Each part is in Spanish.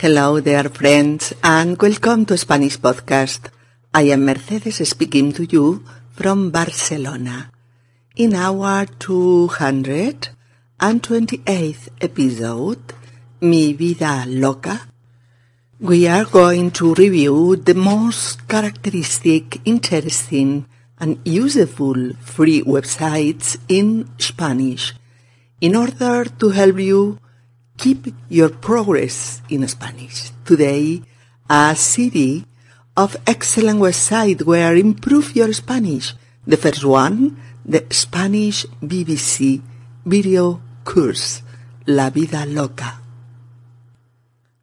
Hello there friends and welcome to Spanish Podcast. I am Mercedes speaking to you from Barcelona. In our 228th episode, Mi Vida Loca, we are going to review the most characteristic, interesting and useful free websites in Spanish in order to help you keep your progress in Spanish. Today, a city of excellent website where improve your Spanish. The first one, the Spanish BBC video course, La Vida Loca.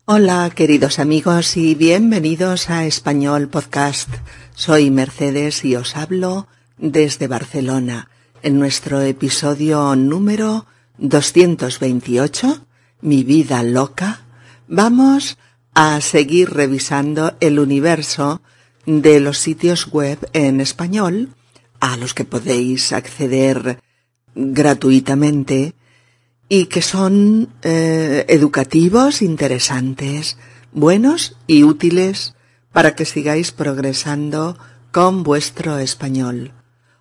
Hola queridos amigos y bienvenidos a Español Podcast. Soy Mercedes y os hablo desde Barcelona en nuestro episodio número 228 mi vida loca, vamos a seguir revisando el universo de los sitios web en español a los que podéis acceder gratuitamente y que son eh, educativos, interesantes, buenos y útiles para que sigáis progresando con vuestro español.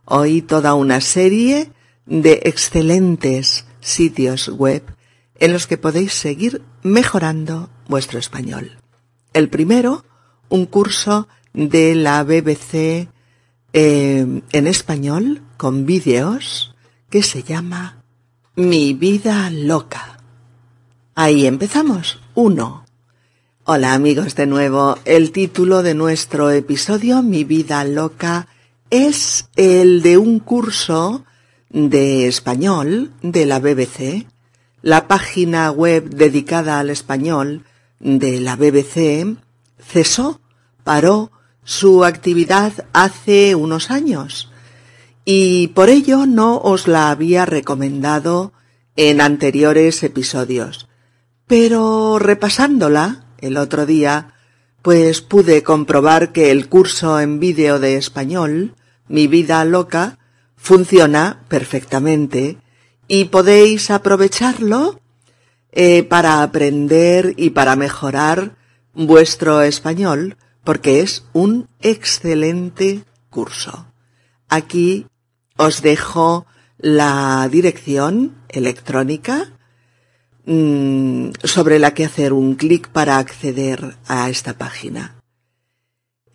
Hoy toda una serie de excelentes sitios web en los que podéis seguir mejorando vuestro español. El primero, un curso de la BBC eh, en español con vídeos que se llama Mi vida loca. Ahí empezamos. Uno. Hola amigos de nuevo. El título de nuestro episodio Mi vida loca es el de un curso de español de la BBC la página web dedicada al español de la BBC cesó, paró su actividad hace unos años y por ello no os la había recomendado en anteriores episodios. Pero repasándola el otro día, pues pude comprobar que el curso en vídeo de español, Mi vida loca, funciona perfectamente y podéis aprovecharlo eh, para aprender y para mejorar vuestro español porque es un excelente curso. Aquí os dejo la dirección electrónica mm, sobre la que hacer un clic para acceder a esta página.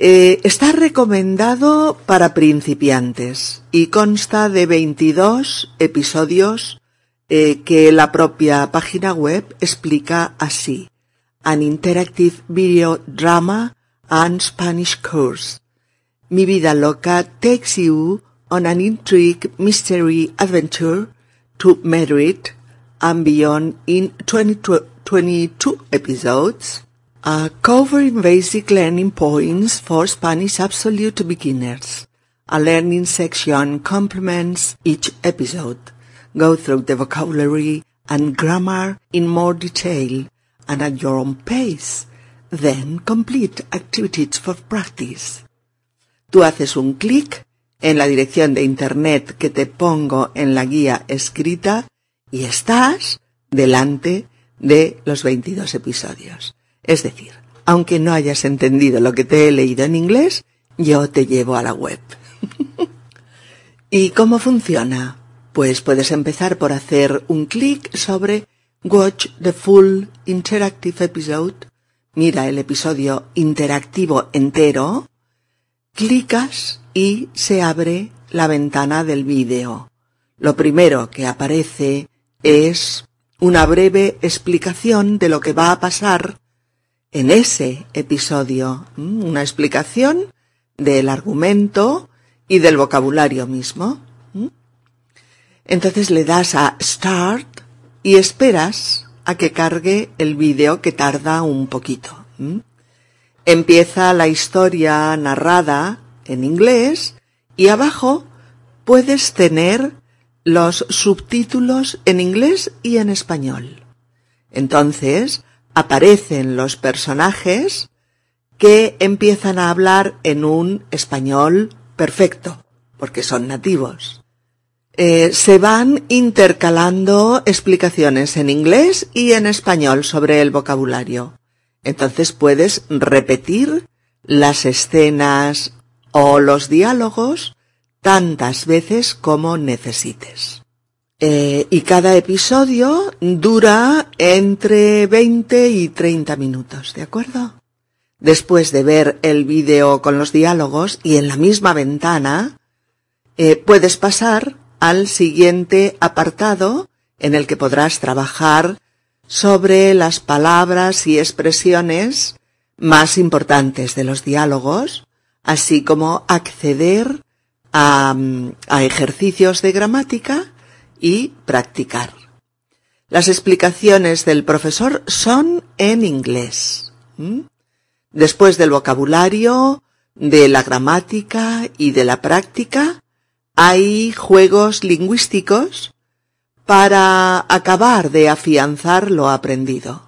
Eh, está recomendado para principiantes y consta de 22 episodios eh, que la propia página web explica así. An Interactive Video Drama and Spanish Course. Mi vida loca takes you on an intrigue mystery adventure to Madrid and beyond in 22 episodes uh, covering basic learning points for Spanish absolute beginners. A learning section complements each episode. Go through the vocabulary and grammar in more detail and at your own pace. Then complete activities for practice. Tú haces un clic en la dirección de internet que te pongo en la guía escrita y estás delante de los 22 episodios. Es decir, aunque no hayas entendido lo que te he leído en inglés, yo te llevo a la web. ¿Y cómo funciona? Pues puedes empezar por hacer un clic sobre Watch the Full Interactive Episode. Mira el episodio interactivo entero. Clicas y se abre la ventana del vídeo. Lo primero que aparece es una breve explicación de lo que va a pasar en ese episodio una explicación del argumento y del vocabulario mismo. Entonces le das a Start y esperas a que cargue el vídeo que tarda un poquito. Empieza la historia narrada en inglés y abajo puedes tener los subtítulos en inglés y en español. Entonces, aparecen los personajes que empiezan a hablar en un español perfecto, porque son nativos. Eh, se van intercalando explicaciones en inglés y en español sobre el vocabulario. Entonces puedes repetir las escenas o los diálogos tantas veces como necesites. Eh, y cada episodio dura entre 20 y 30 minutos, ¿de acuerdo? Después de ver el vídeo con los diálogos y en la misma ventana, eh, puedes pasar al siguiente apartado en el que podrás trabajar sobre las palabras y expresiones más importantes de los diálogos, así como acceder a, ejercicios de gramática y practicar. Las explicaciones del profesor son en inglés. Después del vocabulario, de la gramática y de la práctica, hay juegos lingüísticos para acabar de afianzar lo aprendido.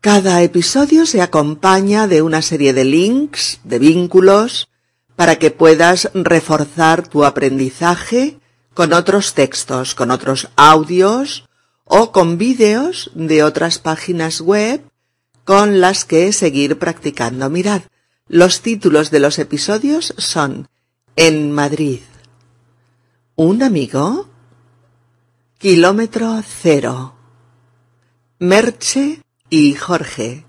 Cada episodio se acompaña de una serie de links, de vínculos, para que puedas reforzar tu aprendizaje con otros textos, con otros audios o con vídeos de otras páginas web con las que seguir practicando. Mirad, los títulos de los episodios son En Madrid. Un amigo. Kilómetro cero. Merche y Jorge.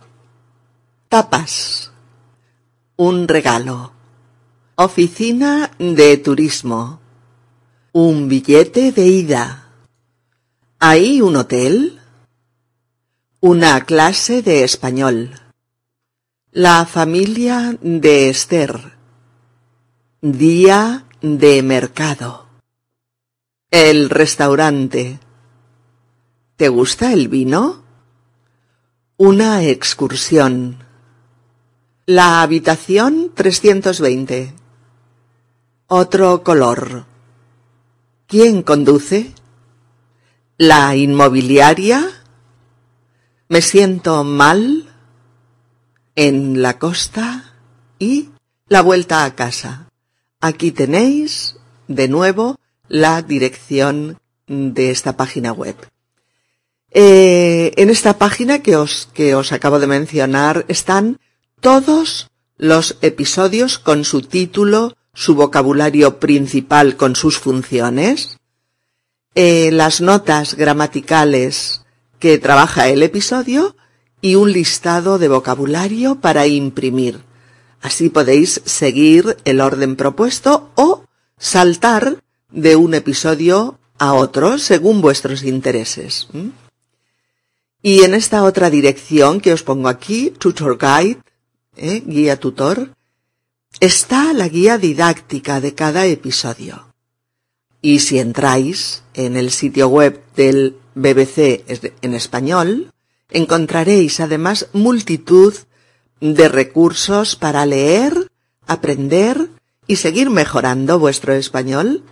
Tapas. Un regalo. Oficina de turismo. Un billete de ida. ¿Hay un hotel? Una clase de español. La familia de Esther. Día de mercado. El restaurante. ¿Te gusta el vino? Una excursión. La habitación 320. Otro color. ¿Quién conduce? La inmobiliaria. Me siento mal. En la costa. Y la vuelta a casa. Aquí tenéis, de nuevo, la dirección de esta página web. Eh, en esta página que os, que os acabo de mencionar están todos los episodios con su título, su vocabulario principal con sus funciones, eh, las notas gramaticales que trabaja el episodio y un listado de vocabulario para imprimir. Así podéis seguir el orden propuesto o saltar de un episodio a otro según vuestros intereses. Y en esta otra dirección que os pongo aquí, Tutor Guide, ¿eh? guía tutor, está la guía didáctica de cada episodio. Y si entráis en el sitio web del BBC en español, encontraréis además multitud de recursos para leer, aprender y seguir mejorando vuestro español.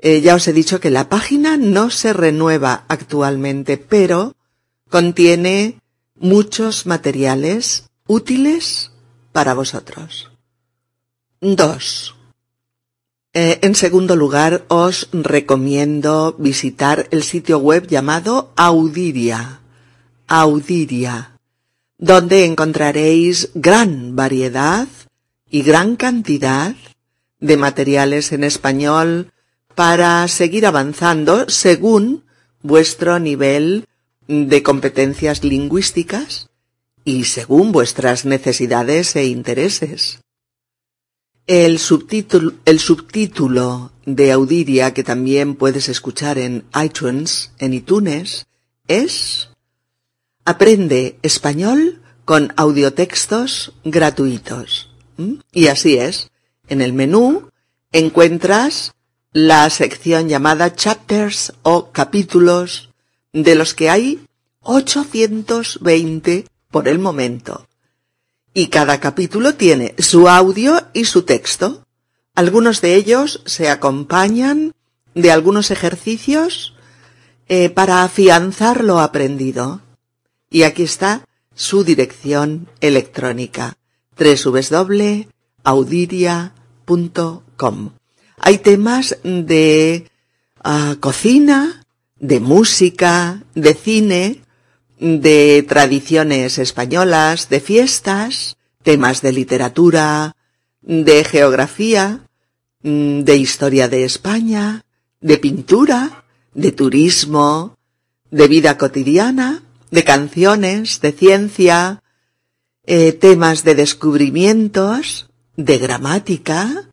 Eh, ya os he dicho que la página no se renueva actualmente, pero Contiene muchos materiales útiles para vosotros. 2. Eh, en segundo lugar, os recomiendo visitar el sitio web llamado Audiria. Audiria, donde encontraréis gran variedad y gran cantidad de materiales en español para seguir avanzando según vuestro nivel de competencias lingüísticas y según vuestras necesidades e intereses. El subtítulo, de Audiria que también puedes escuchar en iTunes, en iTunes, es Aprende español con audiotextos gratuitos. ¿Mm? Y así es. En el menú encuentras la sección llamada Chapters o capítulos de los que hay 820 por el momento. Y cada capítulo tiene su audio y su texto. Algunos de ellos se acompañan de algunos ejercicios eh, para afianzar lo aprendido. Y aquí está su dirección electrónica www.audiria.com. Hay temas de ah, cocina, de música, de cine, de tradiciones españolas, de fiestas, temas de literatura, de geografía, mm, de historia de España, de pintura, de turismo, de vida cotidiana, de canciones, de ciencia, eh, temas de descubrimientos, de gramática,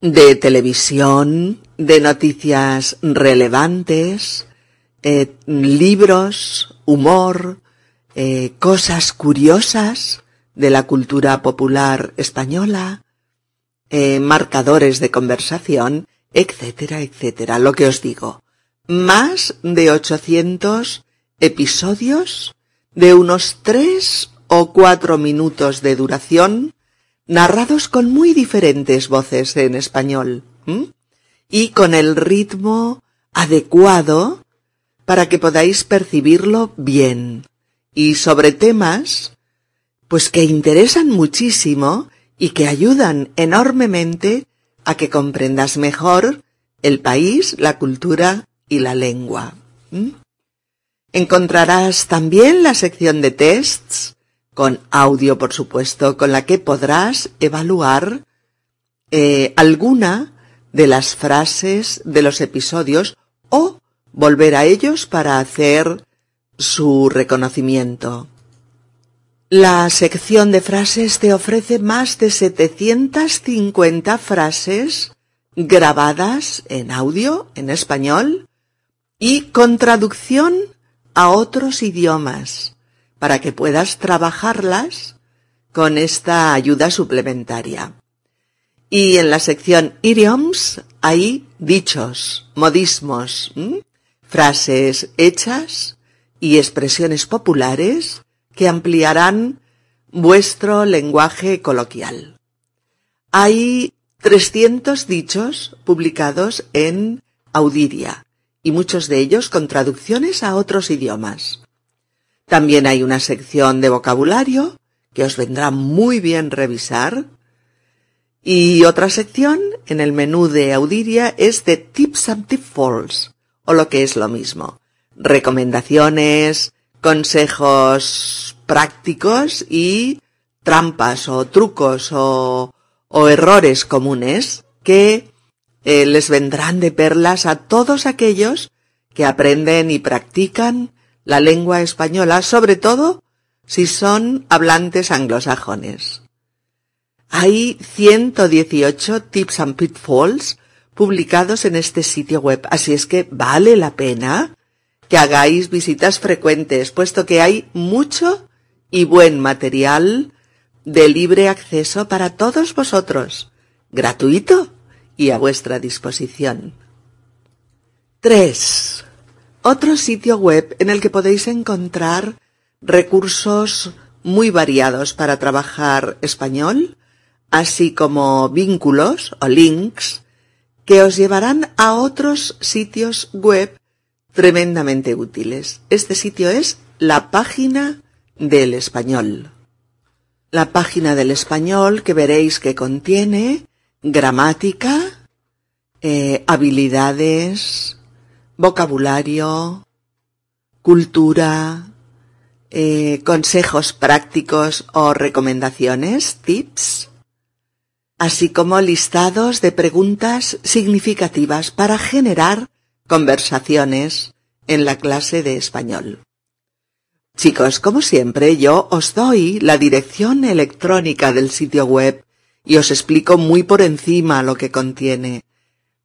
de televisión, de noticias relevantes, eh, libros, humor, eh, cosas curiosas de la cultura popular española, marcadores de conversación, etcétera, etcétera. Lo que os digo, más de 800 episodios de unos tres o cuatro minutos de duración, narrados con muy diferentes voces en español, y con el ritmo adecuado para que podáis percibirlo bien, y sobre temas, pues que interesan muchísimo y que ayudan enormemente a que comprendas mejor el país, la cultura y la lengua. Encontrarás también la sección de tests, con audio por supuesto, con la que podrás evaluar eh, alguna de las frases de los episodios o volver a ellos para hacer su reconocimiento. La sección de frases te ofrece más de 750 frases grabadas en audio, en español, y con traducción a otros idiomas para que puedas trabajarlas con esta ayuda suplementaria. Y en la sección idioms hay dichos, modismos, frases hechas y expresiones populares que ampliarán vuestro lenguaje coloquial. Hay 300 dichos publicados en Audiria y muchos de ellos con traducciones a otros idiomas. También hay una sección de vocabulario que os vendrá muy bien revisar y otra sección en el menú de Audiria es de Tips and Tip Falls, o lo que es lo mismo, recomendaciones, consejos prácticos y trampas o trucos o, errores comunes que eh, les vendrán de perlas a todos aquellos que aprenden y practican la lengua española, sobre todo si son hablantes anglosajones. Hay 118 tips and pitfalls publicados en este sitio web, así es que vale la pena que hagáis visitas frecuentes, puesto que hay mucho y buen material de libre acceso para todos vosotros, gratuito y a vuestra disposición. 3. Otro sitio web en el que podéis encontrar recursos muy variados para trabajar español, así como vínculos o links que os llevarán a otros sitios web tremendamente útiles. Este sitio es la página del español. La página del español que veréis que contiene gramática, eh, habilidades, vocabulario, cultura, eh, consejos prácticos o recomendaciones, tips, así como listados de preguntas significativas para generar conversaciones en la clase de español. Chicos, como siempre, yo os doy la dirección electrónica del sitio web y os explico muy por encima lo que contiene.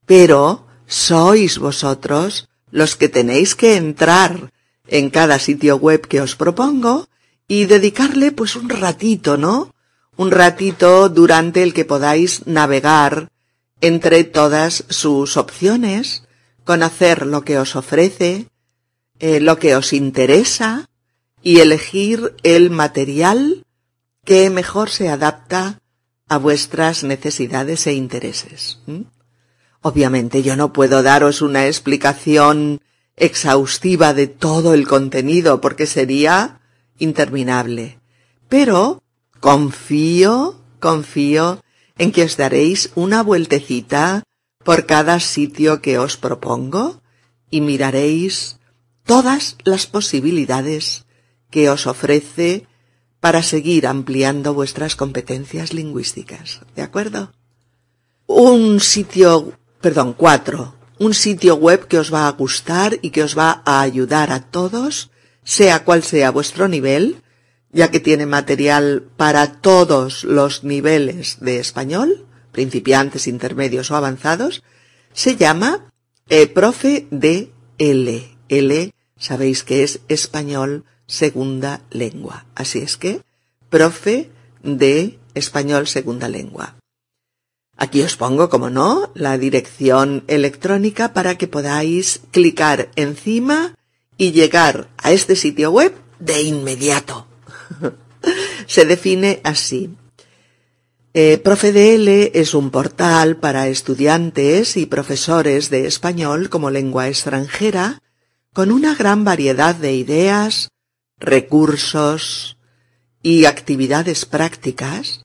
Pero sois vosotros los que tenéis que entrar en cada sitio web que os propongo y dedicarle pues un ratito, ¿no? Un ratito durante el que podáis navegar entre todas sus opciones, conocer lo que os ofrece, eh, lo que os interesa y elegir el material que mejor se adapta a vuestras necesidades e intereses. Obviamente yo no puedo daros una explicación exhaustiva de todo el contenido porque sería interminable. Pero confío, confío en que os daréis una vueltecita por cada sitio que os propongo y miraréis todas las posibilidades que os ofrece para seguir ampliando vuestras competencias lingüísticas. ¿De acuerdo? Un sitio, perdón, cuatro. Un sitio web que os va a gustar y que os va a ayudar a todos, sea cual sea vuestro nivel, ya que tiene material para todos los niveles de español, principiantes, intermedios o avanzados, se llama Profe de L. L, sabéis que es español segunda lengua. Así es que, Profe de español segunda lengua. Aquí os pongo, como no, la dirección electrónica para que podáis clicar encima y llegar a este sitio web de inmediato. Se define así. Eh, ProfeDL es un portal para estudiantes y profesores de español como lengua extranjera con una gran variedad de ideas, recursos y actividades prácticas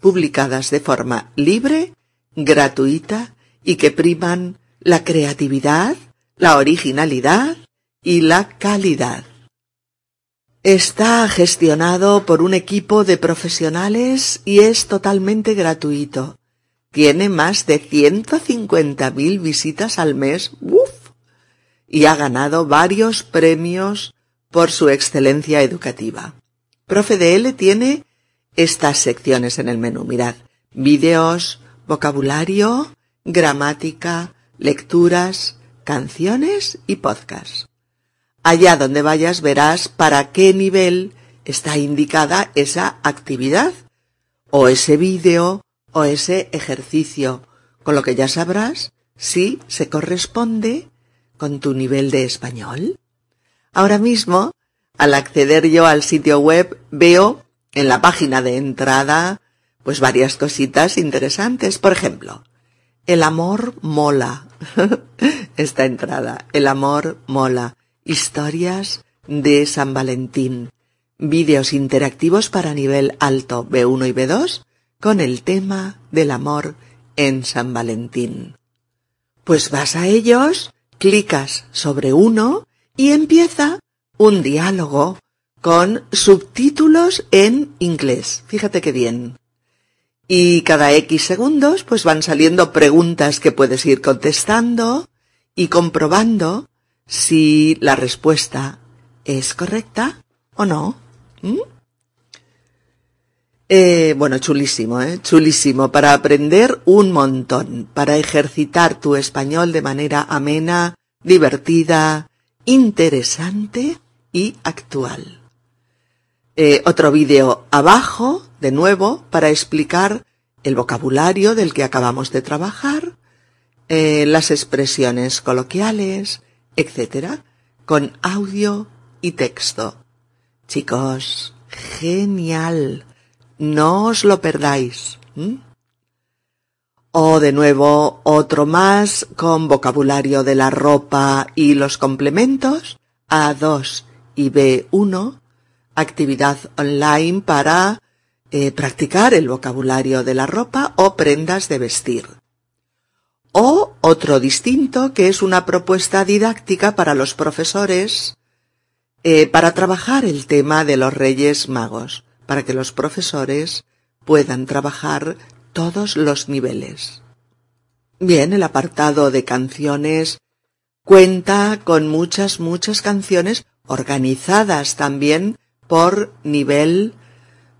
publicadas de forma libre, gratuita y que priman la creatividad, la originalidad y la calidad. Está gestionado por un equipo de profesionales y es totalmente gratuito. Tiene más de 150.000 visitas al mes, ¡uf! Y ha ganado varios premios por su excelencia educativa. ProfeDL tiene estas secciones en el menú. Mirad, vídeos, vocabulario, gramática, lecturas, canciones y podcasts. Allá donde vayas verás para qué nivel está indicada esa actividad o ese vídeo o ese ejercicio, con lo que ya sabrás si se corresponde con tu nivel de español. Ahora mismo, al acceder yo al sitio web, veo en la página de entrada pues varias cositas interesantes. Por ejemplo, el amor mola. Esta entrada, el amor mola. Historias de San Valentín. Vídeos interactivos para nivel alto B1 y B2 con el tema del amor en San Valentín. Pues vas a ellos, clicas sobre uno y empieza un diálogo con subtítulos en inglés. Fíjate qué bien. Y cada X segundos pues van saliendo preguntas que puedes ir contestando y comprobando si la respuesta es correcta o no. ¿Mm? Eh, bueno, chulísimo, ¿eh? Chulísimo. Para aprender un montón, para ejercitar tu español de manera amena, divertida, interesante y actual. Eh, otro vídeo abajo, de nuevo, para explicar el vocabulario del que acabamos de trabajar, eh, las expresiones coloquiales, etc., con audio y texto. Chicos, genial. No os lo perdáis. O de nuevo otro más con vocabulario de la ropa y los complementos, A2 y B1, actividad online para eh, practicar el vocabulario de la ropa o prendas de vestir. O otro distinto que es una propuesta didáctica para los profesores eh, para trabajar el tema de los Reyes Magos, para que los profesores puedan trabajar todos los niveles. Bien, el apartado de canciones cuenta con muchas, muchas canciones organizadas también por nivel,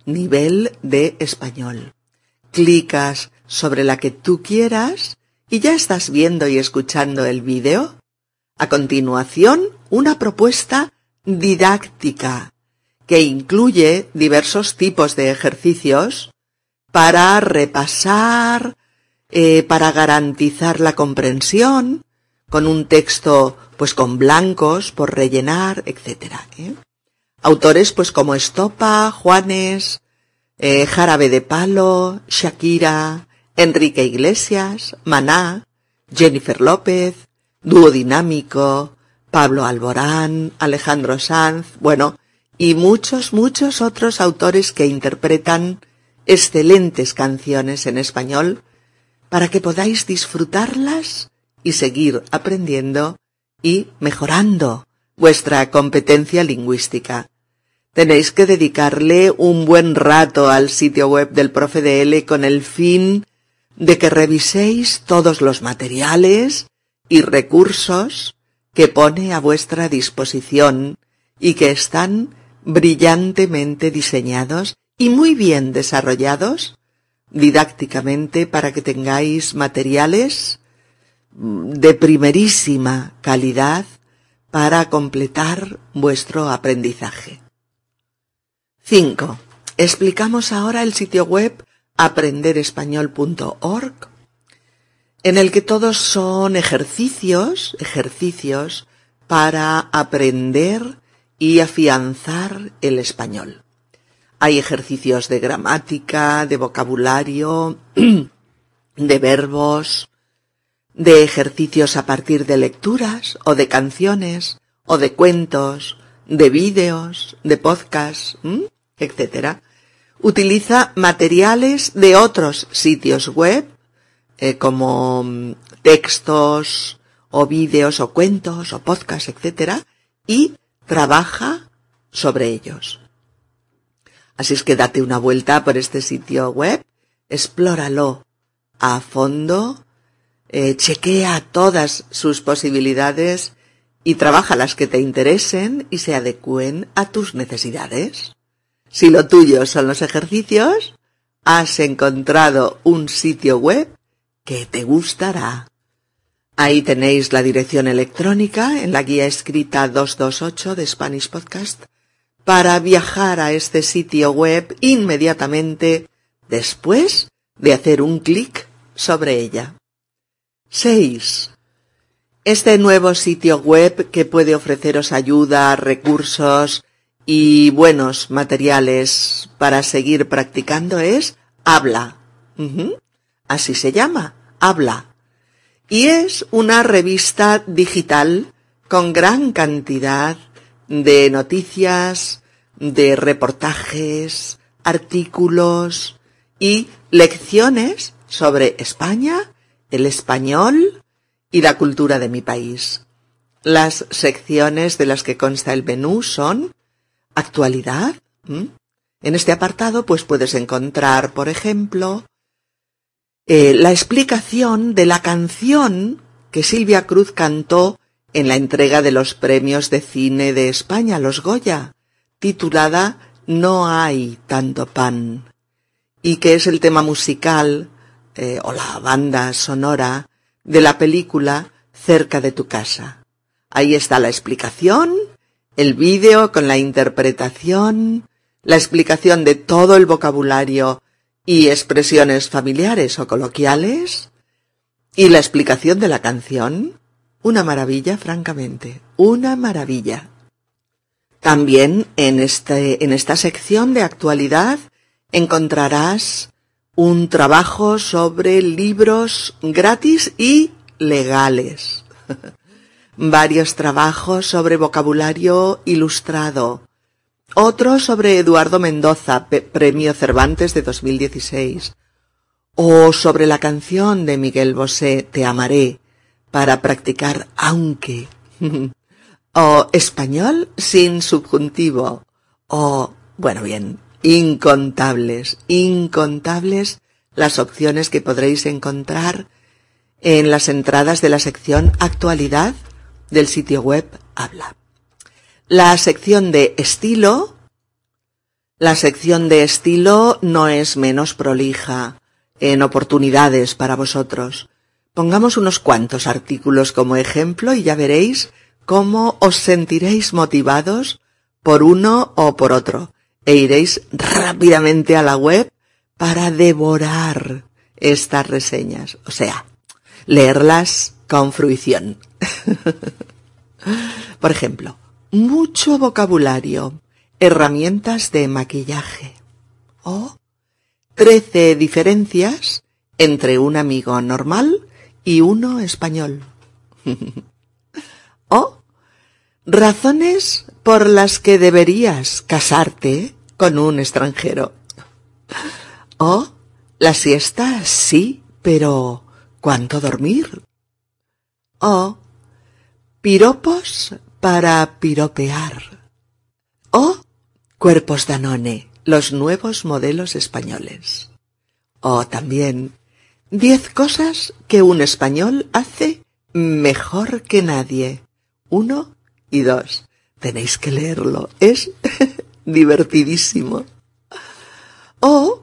nivel de español. Clicas sobre la que tú quieras y ya estás viendo y escuchando el vídeo. A continuación, una propuesta didáctica que incluye diversos tipos de ejercicios para repasar, eh, para garantizar la comprensión, con un texto pues con blancos por rellenar, etc. ¿eh? Autores pues como Estopa, Juanes, eh, Jarabe de Palo, Shakira, Enrique Iglesias, Maná, Jennifer López, Dúo Dinámico, Pablo Alborán, Alejandro Sanz, bueno, y muchos, muchos otros autores que interpretan excelentes canciones en español para que podáis disfrutarlas y seguir aprendiendo y mejorando vuestra competencia lingüística. tenéis que dedicarle un buen rato al sitio web del profe de L con el fin de que reviséis todos los materiales y recursos que pone a vuestra disposición y que están brillantemente diseñados y muy bien desarrollados didácticamente para que tengáis materiales de primerísima calidad para completar vuestro aprendizaje. 5. Explicamos ahora el sitio web aprenderespañol.org en el que todos son ejercicios, ejercicios para aprender y afianzar el español. Hay ejercicios de gramática, de vocabulario, de verbos, de ejercicios a partir de lecturas o de canciones o de cuentos, de vídeos, de podcasts, etc. Utiliza materiales de otros sitios web eh, como mm, textos o vídeos o cuentos o podcasts, etc. y trabaja sobre ellos. Así es que date una vuelta por este sitio web, explóralo a fondo, eh, chequea todas sus posibilidades y trabaja las que te interesen y se adecúen a tus necesidades. Si lo tuyo son los ejercicios, has encontrado un sitio web que te gustará. Ahí tenéis la dirección electrónica en la guía escrita 228 de Spanish Podcast para viajar a este sitio web inmediatamente después de hacer un clic sobre ella. 6. Este nuevo sitio web que puede ofreceros ayuda, recursos y buenos materiales para seguir practicando es Habla. Así se llama, Habla y es una revista digital con gran cantidad de noticias, de reportajes, artículos y lecciones sobre España, el español y la cultura de mi país. Las secciones de las que consta el menú son actualidad. En este apartado pues puedes encontrar, por ejemplo, eh, la explicación de la canción que Silvia Cruz cantó en la entrega de los premios de cine de España, los Goya, titulada No hay tanto pan, y que es el tema musical eh, o la banda sonora de la película Cerca de tu casa. Ahí está la explicación, el vídeo con la interpretación, la explicación de todo el vocabulario y expresiones familiares o coloquiales y la explicación de la canción, una maravilla, francamente, una maravilla. También en este, en esta sección de actualidad encontrarás un trabajo sobre libros gratis y legales. Varios trabajos sobre vocabulario ilustrado, otro sobre Eduardo Mendoza, Premio Cervantes de 2016. O sobre la canción de Miguel Bosé, Te amaré, para practicar aunque. o español sin subjuntivo. O, bueno, bien, incontables, incontables las opciones que podréis encontrar en las entradas de la sección actualidad del sitio web Habla. La sección de estilo, la sección de estilo no es menos prolija en oportunidades para vosotros. Pongamos unos cuantos artículos como ejemplo y ya veréis cómo os sentiréis motivados por uno o por otro e iréis rápidamente a la web para devorar estas reseñas, o sea, leerlas con fruición. por ejemplo, mucho vocabulario, herramientas de maquillaje o trece diferencias entre un amigo normal y uno español. o razones por las que deberías casarte con un extranjero. O la siesta sí, pero ¿cuánto dormir? O piropos para piropear. O Cuerpos Danone, los nuevos modelos españoles. O también, diez cosas que un español hace mejor que nadie. Uno y dos. Tenéis que leerlo. Es divertidísimo. O,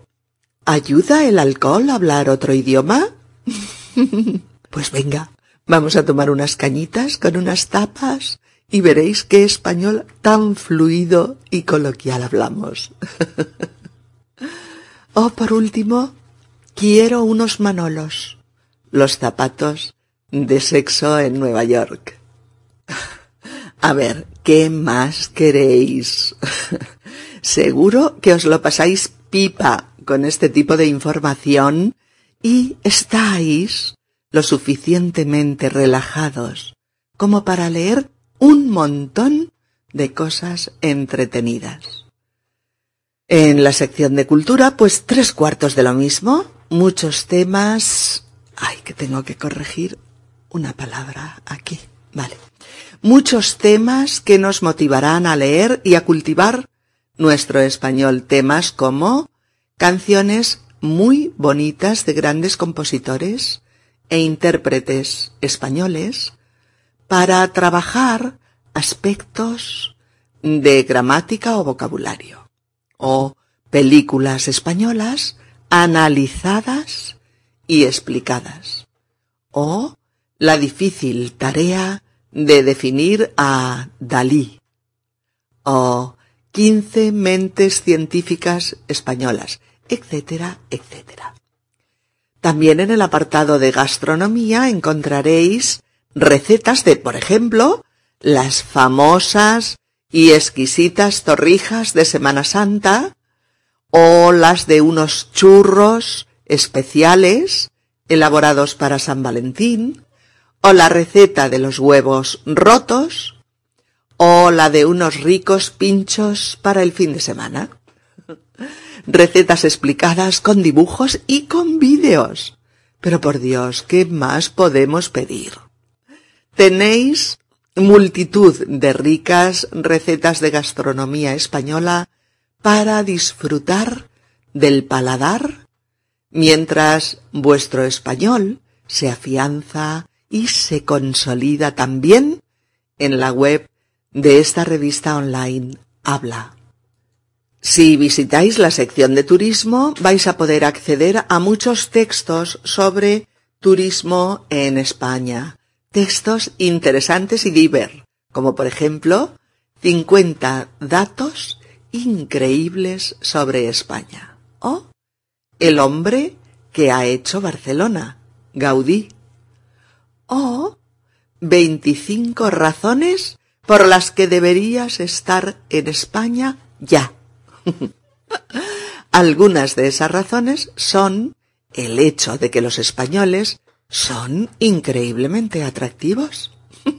¿ayuda el alcohol a hablar otro idioma? pues venga, vamos a tomar unas cañitas con unas tapas y veréis qué español tan fluido y coloquial hablamos. o por último, quiero unos manolos, los zapatos de sexo en Nueva York. A ver, ¿qué más queréis? Seguro que os lo pasáis pipa con este tipo de información y estáis lo suficientemente relajados como para leer un montón de cosas entretenidas. En la sección de cultura, pues tres cuartos de lo mismo, muchos temas... Ay, que tengo que corregir una palabra aquí. Vale. Muchos temas que nos motivarán a leer y a cultivar nuestro español. Temas como canciones muy bonitas de grandes compositores e intérpretes españoles para trabajar aspectos de gramática o vocabulario. O películas españolas analizadas y explicadas. O la difícil tarea de definir a Dalí. O quince mentes científicas españolas, etcétera, etcétera. También en el apartado de gastronomía encontraréis recetas de, por ejemplo, las famosas y exquisitas torrijas de Semana Santa o las de unos churros especiales elaborados para San Valentín o la receta de los huevos rotos o la de unos ricos pinchos para el fin de semana. Recetas explicadas con dibujos y con vídeos. Pero por Dios, ¿qué más podemos pedir? Tenéis multitud de ricas recetas de gastronomía española para disfrutar del paladar mientras vuestro español se afianza y se consolida también en la web de esta revista online Habla. Si visitáis la sección de turismo vais a poder acceder a muchos textos sobre turismo en España, textos interesantes y diver, como por ejemplo 50 datos increíbles sobre España. O El hombre que ha hecho Barcelona, Gaudí. O 25 razones por las que deberías estar en España ya. Algunas de esas razones son el hecho de que los españoles son increíblemente atractivos.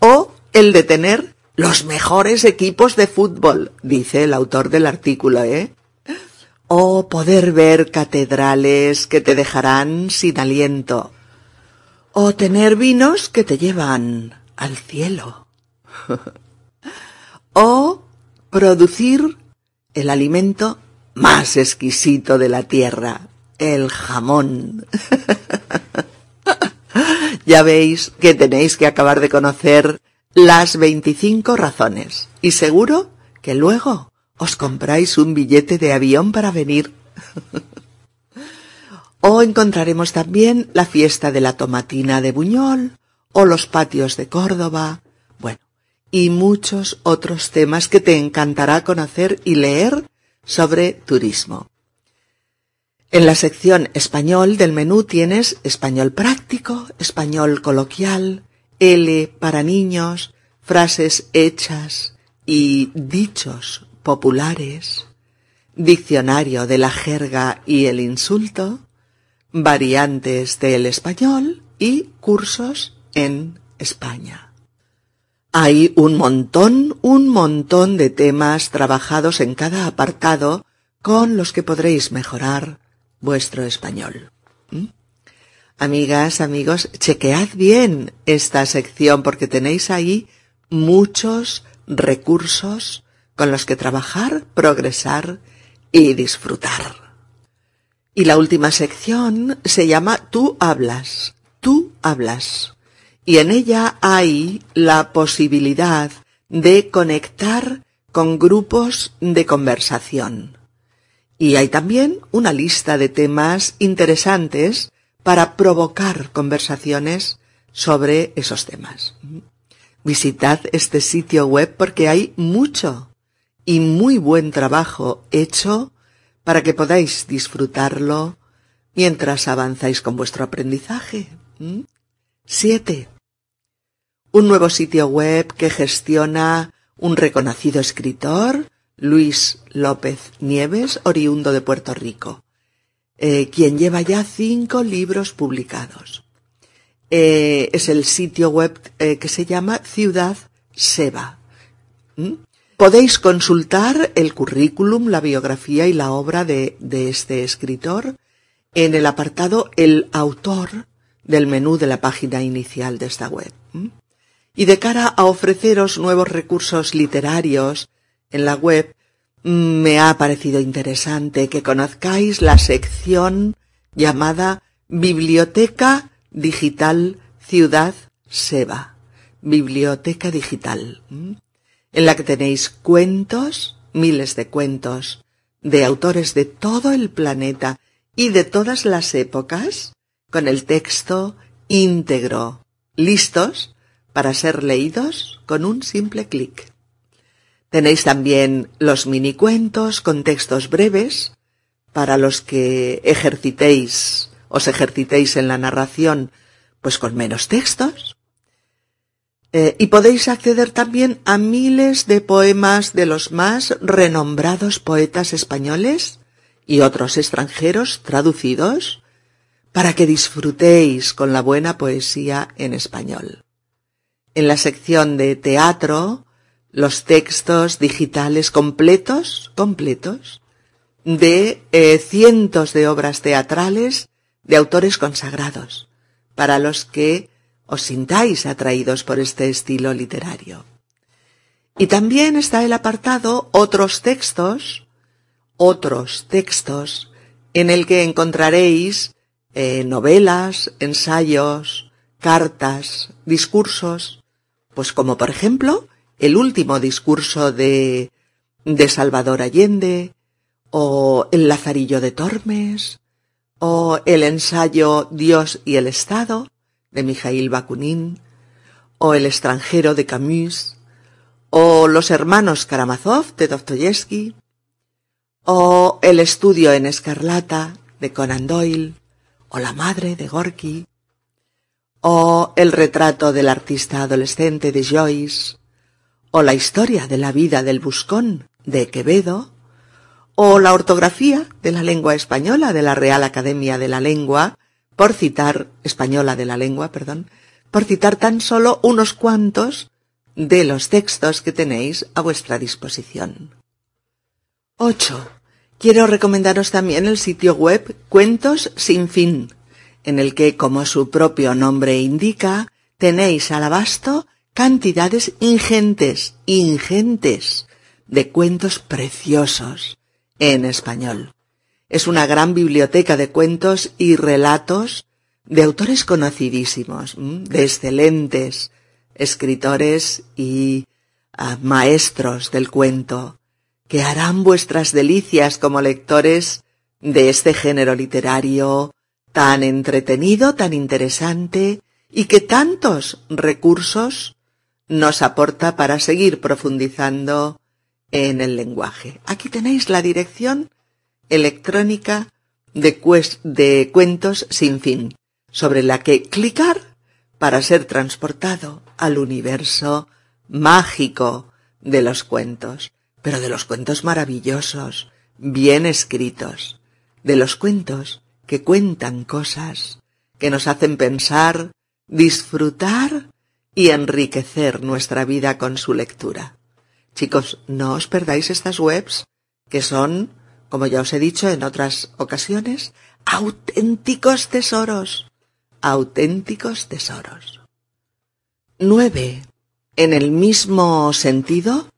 o el de tener los mejores equipos de fútbol, dice el autor del artículo, ¿eh? O poder ver catedrales que te dejarán sin aliento. O tener vinos que te llevan al cielo. o producir el alimento más exquisito de la tierra, el jamón. ya veis que tenéis que acabar de conocer las 25 razones y seguro que luego os compráis un billete de avión para venir. o encontraremos también la fiesta de la tomatina de Buñol o los patios de Córdoba, y muchos otros temas que te encantará conocer y leer sobre turismo. En la sección español del menú tienes español práctico, español coloquial, L para niños, frases hechas y dichos populares, diccionario de la jerga y el insulto, variantes del español y cursos en España. Hay un montón, un montón de temas trabajados en cada apartado con los que podréis mejorar vuestro español. ¿Mm? Amigas, amigos, chequead bien esta sección porque tenéis ahí muchos recursos con los que trabajar, progresar y disfrutar. Y la última sección se llama Tú hablas, tú hablas. Y en ella hay la posibilidad de conectar con grupos de conversación. Y hay también una lista de temas interesantes para provocar conversaciones sobre esos temas. Visitad este sitio web porque hay mucho y muy buen trabajo hecho para que podáis disfrutarlo mientras avanzáis con vuestro aprendizaje. 7. Un nuevo sitio web que gestiona un reconocido escritor, Luis López Nieves, oriundo de Puerto Rico, eh, quien lleva ya cinco libros publicados. Eh, es el sitio web eh, que se llama Ciudad Seba. Podéis consultar el currículum, la biografía y la obra de, de este escritor en el apartado El autor del menú de la página inicial de esta web. Y de cara a ofreceros nuevos recursos literarios en la web, me ha parecido interesante que conozcáis la sección llamada Biblioteca Digital Ciudad Seba. Biblioteca Digital en la que tenéis cuentos, miles de cuentos, de autores de todo el planeta y de todas las épocas, con el texto íntegro, listos para ser leídos con un simple clic. Tenéis también los minicuentos con textos breves, para los que ejercitéis, os ejercitéis en la narración, pues con menos textos, eh, y podéis acceder también a miles de poemas de los más renombrados poetas españoles y otros extranjeros traducidos para que disfrutéis con la buena poesía en español. En la sección de teatro, los textos digitales completos, completos, de eh, cientos de obras teatrales de autores consagrados, para los que os sintáis atraídos por este estilo literario. Y también está el apartado otros textos, otros textos, en el que encontraréis eh, novelas, ensayos, cartas, discursos, pues como por ejemplo el último discurso de, de Salvador Allende, o el Lazarillo de Tormes, o el ensayo Dios y el Estado, de Mijail Bakunin, o El extranjero de Camus, o Los hermanos Karamazov de Dostoyevsky, o El estudio en escarlata de Conan Doyle, o La madre de Gorky, o El retrato del artista adolescente de Joyce, o La historia de la vida del buscón de Quevedo, o la ortografía de la lengua española de la Real Academia de la Lengua por citar, española de la lengua, perdón, por citar tan solo unos cuantos de los textos que tenéis a vuestra disposición. 8. Quiero recomendaros también el sitio web Cuentos sin fin, en el que, como su propio nombre indica, tenéis al abasto cantidades ingentes, ingentes, de cuentos preciosos en español. Es una gran biblioteca de cuentos y relatos de autores conocidísimos, de excelentes escritores y ah, maestros del cuento, que harán vuestras delicias como lectores de este género literario tan entretenido, tan interesante y que tantos recursos nos aporta para seguir profundizando en el lenguaje. Aquí tenéis la dirección electrónica de, cuentos sin fin, sobre la que clicar para ser transportado al universo mágico de los cuentos, pero de los cuentos maravillosos, bien escritos, de los cuentos que cuentan cosas, que nos hacen pensar, disfrutar y enriquecer nuestra vida con su lectura. Chicos, no os perdáis estas webs que son como ya os he dicho en otras ocasiones, auténticos tesoros, auténticos tesoros. 9. En el mismo sentido,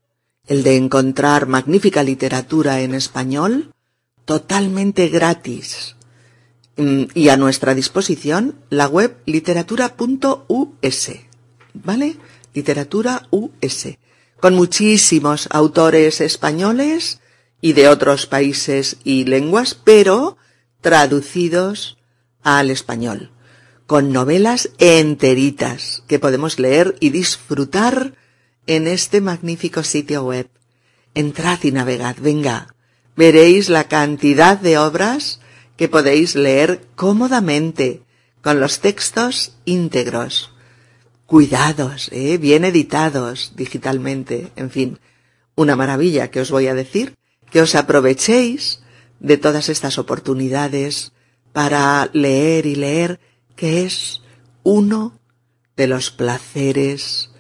el de encontrar magnífica literatura en español totalmente gratis. Mm, y a nuestra disposición la web literatura.us. ¿Vale? Literatura US. Con muchísimos autores españoles y de otros países y lenguas, pero traducidos al español. Con novelas enteritas que podemos leer y disfrutar en este magnífico sitio web. Entrad y navegad, venga. Veréis la cantidad de obras que podéis leer cómodamente, con los textos íntegros. Cuidados, ¿eh? bien editados digitalmente, en fin, una maravilla que os voy a decir, que os aprovechéis de todas estas oportunidades para leer y leer, que es uno de los placeres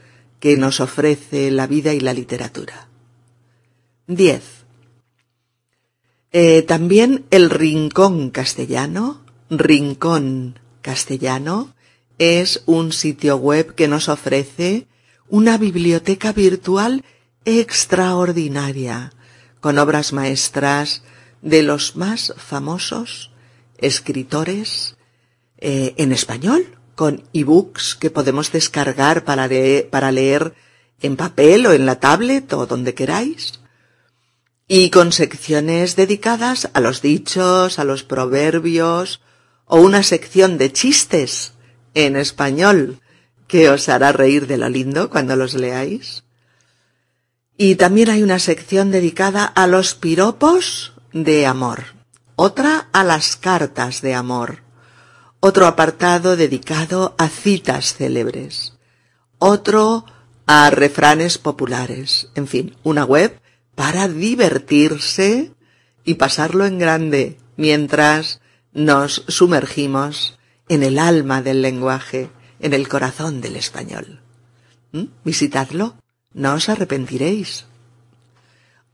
que nos ofrece la vida y la literatura. 10. Eh, también el Rincón Castellano, Rincón Castellano, es un sitio web que nos ofrece una biblioteca virtual extraordinaria, con obras maestras de los más famosos escritores eh, en español, con ebooks que podemos descargar para, para leer en papel o en la tablet o donde queráis, y con secciones dedicadas a los dichos, a los proverbios, o una sección de chistes en español que os hará reír de lo lindo cuando los leáis. Y también hay una sección dedicada a los piropos de amor, otra a las cartas de amor, otro apartado dedicado a citas célebres, otro a refranes populares, en fin, una web para divertirse y pasarlo en grande mientras nos sumergimos en el alma del lenguaje, en el corazón del español. ¿Mm? Visitadlo, no os arrepentiréis.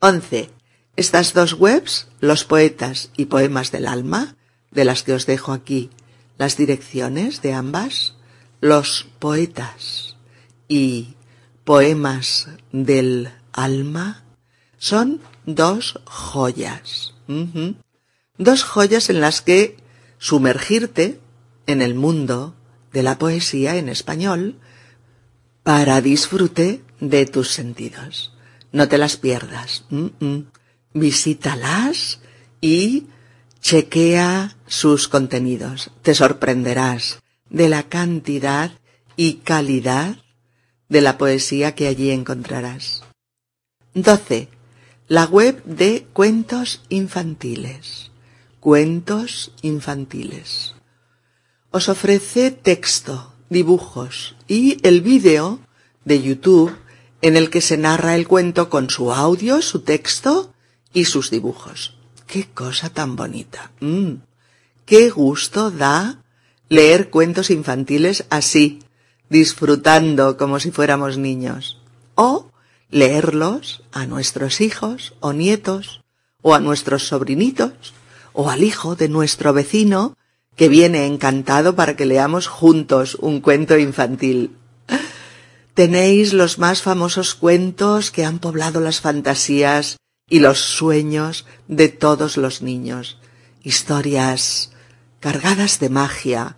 11. Estas dos webs, los poetas y poemas del alma, de las que os dejo aquí las direcciones de ambas, los poetas y poemas del alma, son dos joyas. Dos joyas en las que sumergirte en el mundo de la poesía en español para disfrute de tus sentidos. No te las pierdas. Visítalas y chequea sus contenidos. Te sorprenderás de la cantidad y calidad de la poesía que allí encontrarás. 12. La web de cuentos infantiles. Cuentos infantiles os ofrece texto, dibujos y el vídeo de YouTube en el que se narra el cuento con su audio, su texto y sus dibujos. ¡Qué cosa tan bonita! Mm. ¡Qué gusto da leer cuentos infantiles así, disfrutando como si fuéramos niños! O leerlos a nuestros hijos o nietos, o a nuestros sobrinitos, o al hijo de nuestro vecino, que viene encantado para que leamos juntos un cuento infantil. Tenéis los más famosos cuentos que han poblado las fantasías y los sueños de todos los niños. Historias cargadas de magia,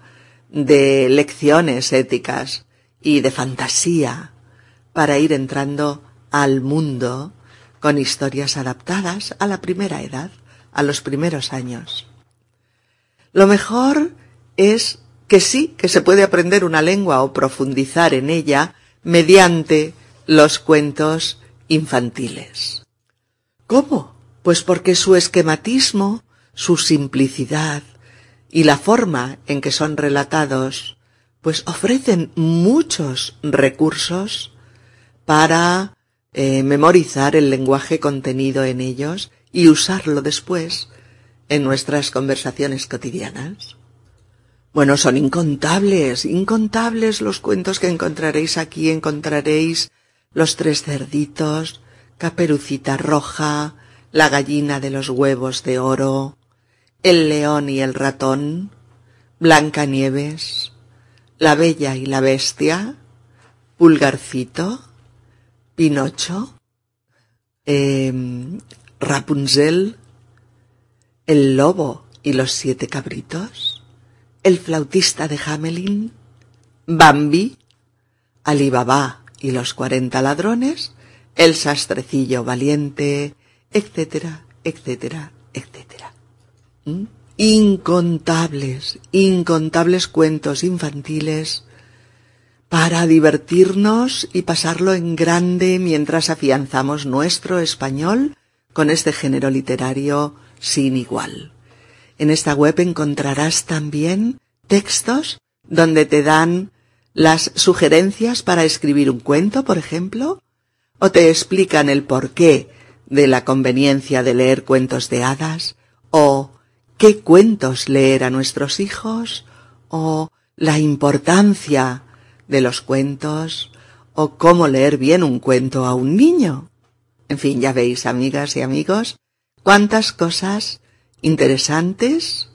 de lecciones éticas y de fantasía para ir entrando al mundo con historias adaptadas a la primera edad, a los primeros años. Lo mejor es que sí, que se puede aprender una lengua o profundizar en ella mediante los cuentos infantiles. ¿Cómo? Pues porque su esquematismo, su simplicidad y la forma en que son relatados, pues ofrecen muchos recursos para eh, memorizar el lenguaje contenido en ellos y usarlo después en nuestras conversaciones cotidianas? Bueno, son incontables, incontables los cuentos que encontraréis aquí. Encontraréis los tres cerditos, Caperucita Roja, la gallina de los huevos de oro, el león y el ratón, Blancanieves, la bella y la bestia, Pulgarcito, Pinocho. em, Rapunzel, El lobo y los siete cabritos, El flautista de Hamelin, Bambi, Alibaba y los cuarenta ladrones, El sastrecillo valiente, etcétera, etcétera, etcétera. Incontables, incontables cuentos infantiles para divertirnos y pasarlo en grande mientras afianzamos nuestro español con este género literario sin igual. En esta web encontrarás también textos donde te dan las sugerencias para escribir un cuento, por ejemplo, o te explican el porqué de la conveniencia de leer cuentos de hadas, o qué cuentos leer a nuestros hijos, o la importancia de los cuentos, o cómo leer bien un cuento a un niño. En fin, ya veis, amigas y amigos, cuántas cosas interesantes,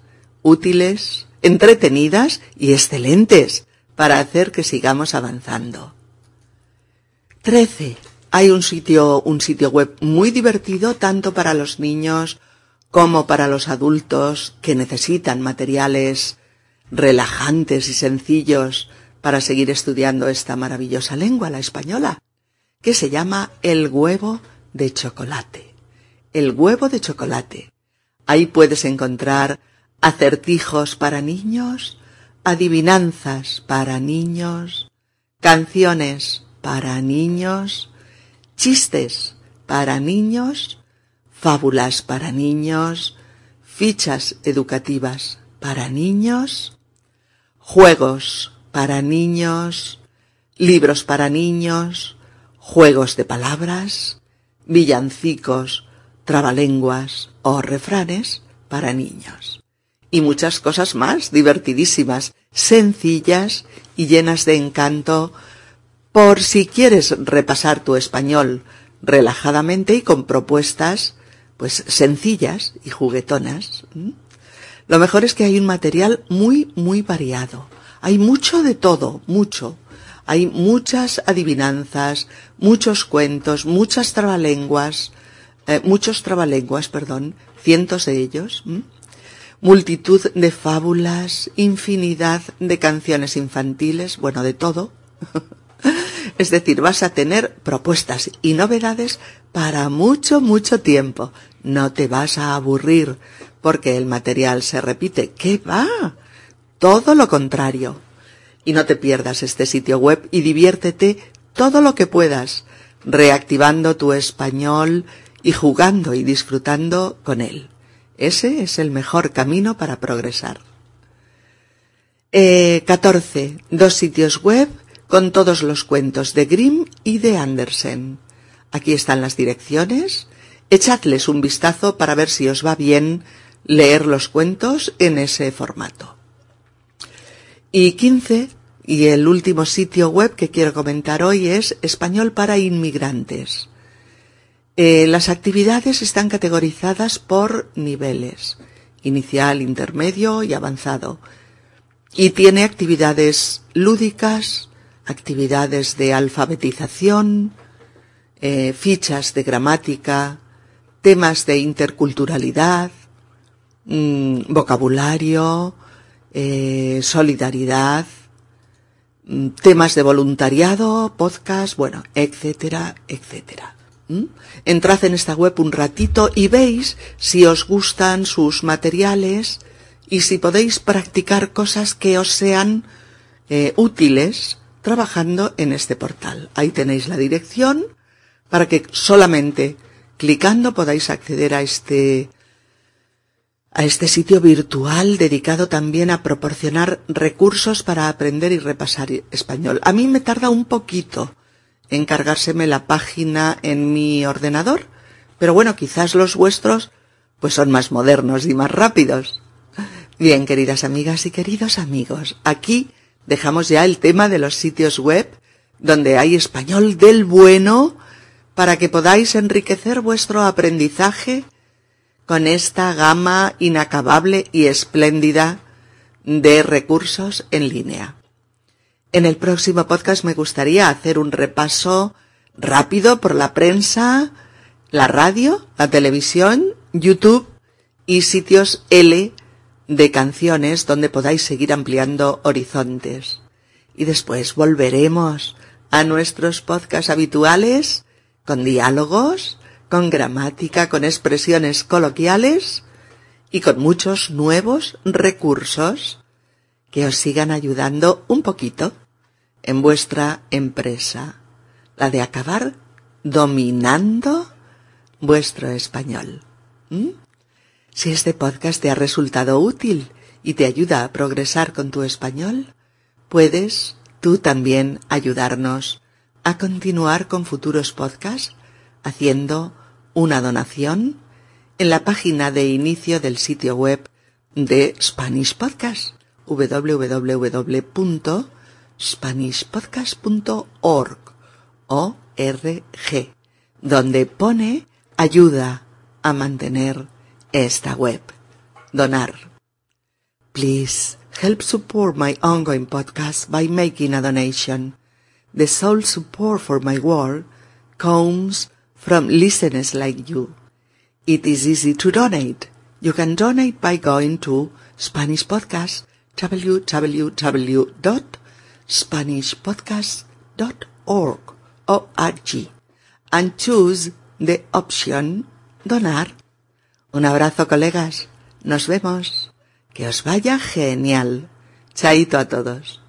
útiles, entretenidas y excelentes para hacer que sigamos avanzando. 13. Hay un sitio, un sitio web muy divertido tanto para los niños como para los adultos que necesitan materiales relajantes y sencillos para seguir estudiando esta maravillosa lengua, la española, que se llama El huevo de chocolate. El huevo de chocolate. Ahí puedes encontrar acertijos para niños, adivinanzas para niños, canciones para niños, chistes para niños, fábulas para niños, fichas educativas para niños, juegos para niños, libros para niños, juegos de palabras, villancicos, trabalenguas o refranes para niños. Y muchas cosas más divertidísimas, sencillas y llenas de encanto. Por si quieres repasar tu español relajadamente y con propuestas pues sencillas y juguetonas. Lo mejor es que hay un material muy, muy variado. Hay mucho de todo, mucho. Hay muchas adivinanzas, muchos cuentos, muchas trabalenguas, eh, muchos trabalenguas, perdón, cientos de ellos, multitud de fábulas, infinidad de canciones infantiles, bueno, de todo. Es decir, vas a tener propuestas y novedades para mucho, mucho tiempo. No te vas a aburrir porque el material se repite. ¿Qué va? Todo lo contrario. Y no te pierdas este sitio web y diviértete todo lo que puedas, reactivando tu español y jugando y disfrutando con él. Ese es el mejor camino para progresar. Eh, 14. Dos sitios web con todos los cuentos de Grimm y de Andersen. Aquí están las direcciones. Echadles un vistazo para ver si os va bien leer los cuentos en ese formato. Y 15. Y el último sitio web que quiero comentar hoy es Español para Inmigrantes. Eh, las actividades están categorizadas por niveles, inicial, intermedio y avanzado. Y tiene actividades lúdicas, actividades de alfabetización, eh, fichas de gramática, temas de interculturalidad, mm, vocabulario, eh, solidaridad, mm, temas de voluntariado, podcast, bueno, etcétera, etcétera. Entrad en esta web un ratito y veis si os gustan sus materiales y si podéis practicar cosas que os sean eh, útiles trabajando en este portal. Ahí tenéis la dirección para que solamente clicando podáis acceder a este a este sitio virtual dedicado también a proporcionar recursos para aprender y repasar español. A mí me tarda un poquito en cargárseme la página en mi ordenador, pero bueno, quizás los vuestros pues son más modernos y más rápidos. Bien, queridas amigas y queridos amigos, aquí dejamos ya el tema de los sitios web donde hay español del bueno para que podáis enriquecer vuestro aprendizaje con esta gama inacabable y espléndida de recursos en línea. En el próximo podcast me gustaría hacer un repaso rápido por la prensa la radio, la televisión, YouTube y sitios L de canciones donde podáis seguir ampliando horizontes. Y después volveremos a nuestros podcasts habituales con diálogos, con gramática, con expresiones coloquiales y con muchos nuevos recursos que os sigan ayudando un poquito en vuestra empresa, la de acabar dominando vuestro español. ¿Mm? Si este podcast te ha resultado útil y te ayuda a progresar con tu español, puedes tú también ayudarnos a continuar con futuros podcasts haciendo una donación en la página de inicio del sitio web de Spanish Podcast www.spanishpodcast.org o donde pone ayuda a mantener esta web. Donar. Please help support my ongoing podcast by making a donation. The sole support for my work comes from listeners like you. It is easy to donate. You can donate by going to Spanish Podcast www.spanishpodcast.org O-R-G, and choose the option donar. Un abrazo colegas. Nos vemos. Que os vaya genial. Chaito a todos.